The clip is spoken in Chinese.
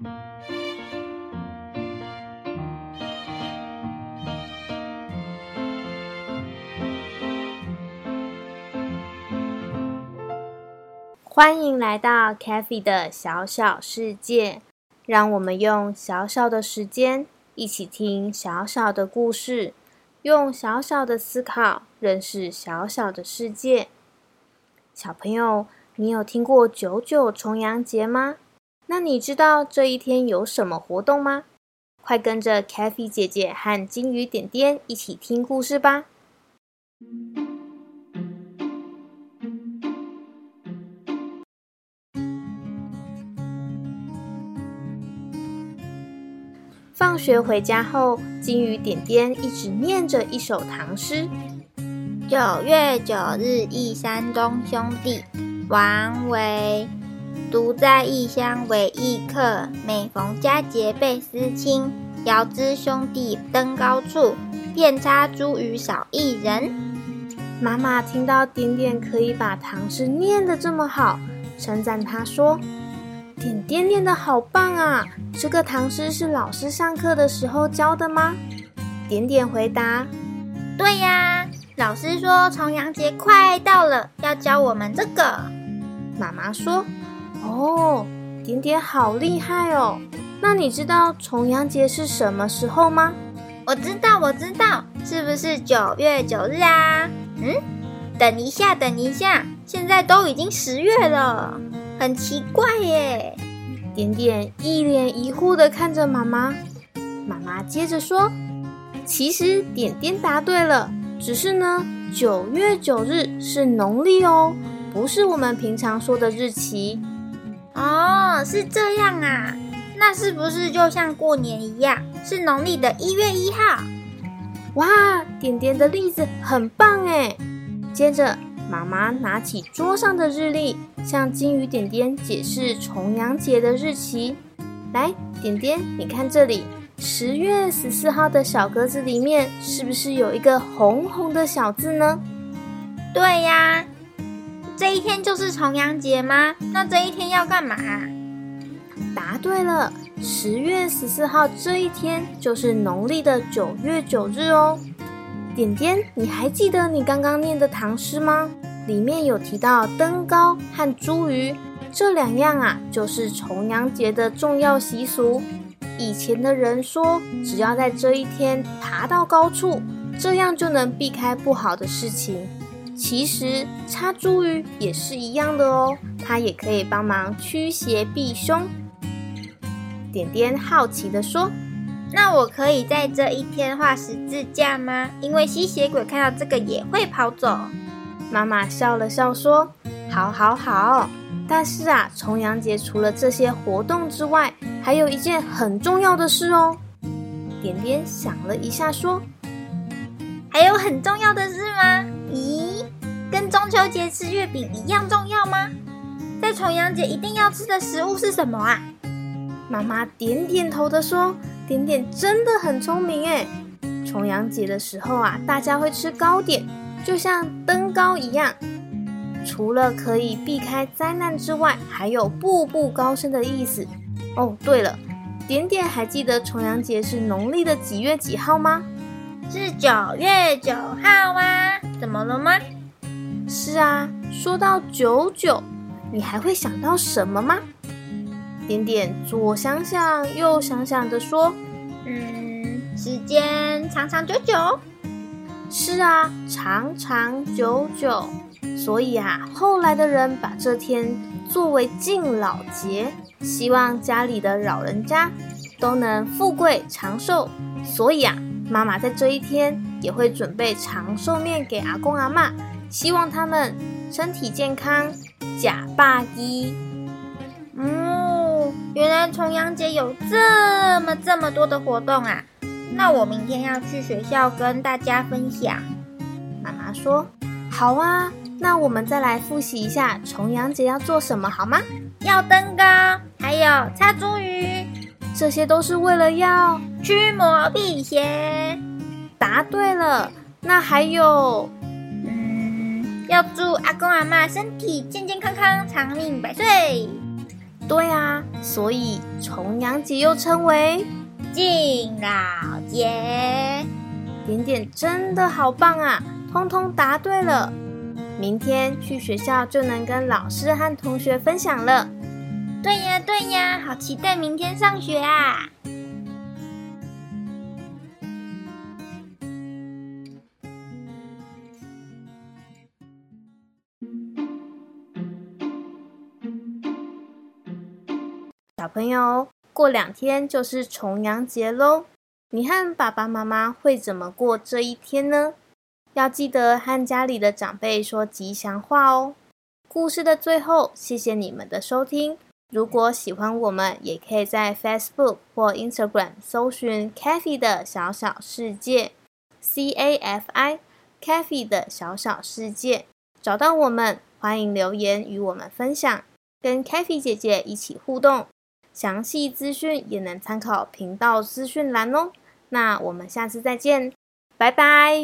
欢迎来到 c a t h y 的小小世界，让我们用小小的时间一起听小小的故事，用小小的思考认识小小的世界。小朋友，你有听过九九重阳节吗？那你知道这一天有什么活动吗？快跟着 Kathy 姐姐和金鱼点点一起听故事吧！放学回家后，金鱼点点一直念着一首唐诗：“九月九日忆山东兄弟，王维。独在异乡为异客，每逢佳节倍思亲。遥知兄弟登高处，遍插茱萸少一人。”妈妈听到点点可以把唐诗念得这么好，称赞他说。点点念得好棒啊！这个唐诗是老师上课的时候教的吗？点点回答：“对呀，老师说重阳节快到了，要教我们这个。”妈妈说：“哦，点点好厉害哦！那你知道重阳节是什么时候吗？”“我知道，我知道，是不是九月九日啊？”“嗯，等一下，等一下，现在都已经十月了。”很奇怪耶，点点一脸疑惑的看着妈妈。妈妈接着说：“其实点点答对了，只是呢，九月九日是农历哦，不是我们平常说的日期。”哦，是这样啊，那是不是就像过年一样，是农历的一月一号？哇，点点的例子很棒哎。接着。妈妈拿起桌上的日历，向金鱼点点解释重阳节的日期。来，点点，你看这里，十月十四号的小格子里面，是不是有一个红红的小字呢？对呀，这一天就是重阳节吗？那这一天要干嘛？答对了，十月十四号这一天就是农历的九月九日哦。点点，你还记得你刚刚念的唐诗吗？里面有提到登高和茱萸这两样啊，就是重阳节的重要习俗。以前的人说，只要在这一天爬到高处，这样就能避开不好的事情。其实插茱萸也是一样的哦，它也可以帮忙驱邪避凶。点点好奇的说。那我可以在这一天画十字架吗？因为吸血鬼看到这个也会跑走。妈妈笑了笑说：“好，好，好。但是啊，重阳节除了这些活动之外，还有一件很重要的事哦。”点点想了一下说：“还有很重要的事吗？跟中秋节吃月饼一样重要吗？在重阳节一定要吃的食物是什么啊？”妈妈点点头的说。点点真的很聪明哎！重阳节的时候啊，大家会吃糕点，就像登高一样。除了可以避开灾难之外，还有步步高升的意思。哦，对了，点点还记得重阳节是农历的几月几号吗？是九月九号啊！怎么了吗？是啊，说到九九，你还会想到什么吗？点点左想想右想想的说：“嗯，时间长长久久。是啊，长长久久。所以啊，后来的人把这天作为敬老节，希望家里的老人家都能富贵长寿。所以啊，妈妈在这一天也会准备长寿面给阿公阿妈，希望他们身体健康，假霸衣。嗯。”原来重阳节有这么这么多的活动啊！那我明天要去学校跟大家分享。妈妈说：“好啊，那我们再来复习一下重阳节要做什么好吗？要登高，还有擦茱萸，这些都是为了要驱魔辟邪。答对了，那还有，嗯，要祝阿公阿妈身体健健康康，长命百岁。”对啊，所以重阳节又称为敬老节。点点真的好棒啊，通通答对了。明天去学校就能跟老师和同学分享了。对呀，对呀，好期待明天上学啊！小朋友，过两天就是重阳节喽，你和爸爸妈妈会怎么过这一天呢？要记得和家里的长辈说吉祥话哦。故事的最后，谢谢你们的收听。如果喜欢我们，也可以在 Facebook 或 Instagram 搜寻 Cafe 的小小世界 （C A F I Cafe 的小小世界），找到我们，欢迎留言与我们分享，跟 Cafe 姐姐一起互动。详细资讯也能参考频道资讯栏哦。那我们下次再见。拜拜。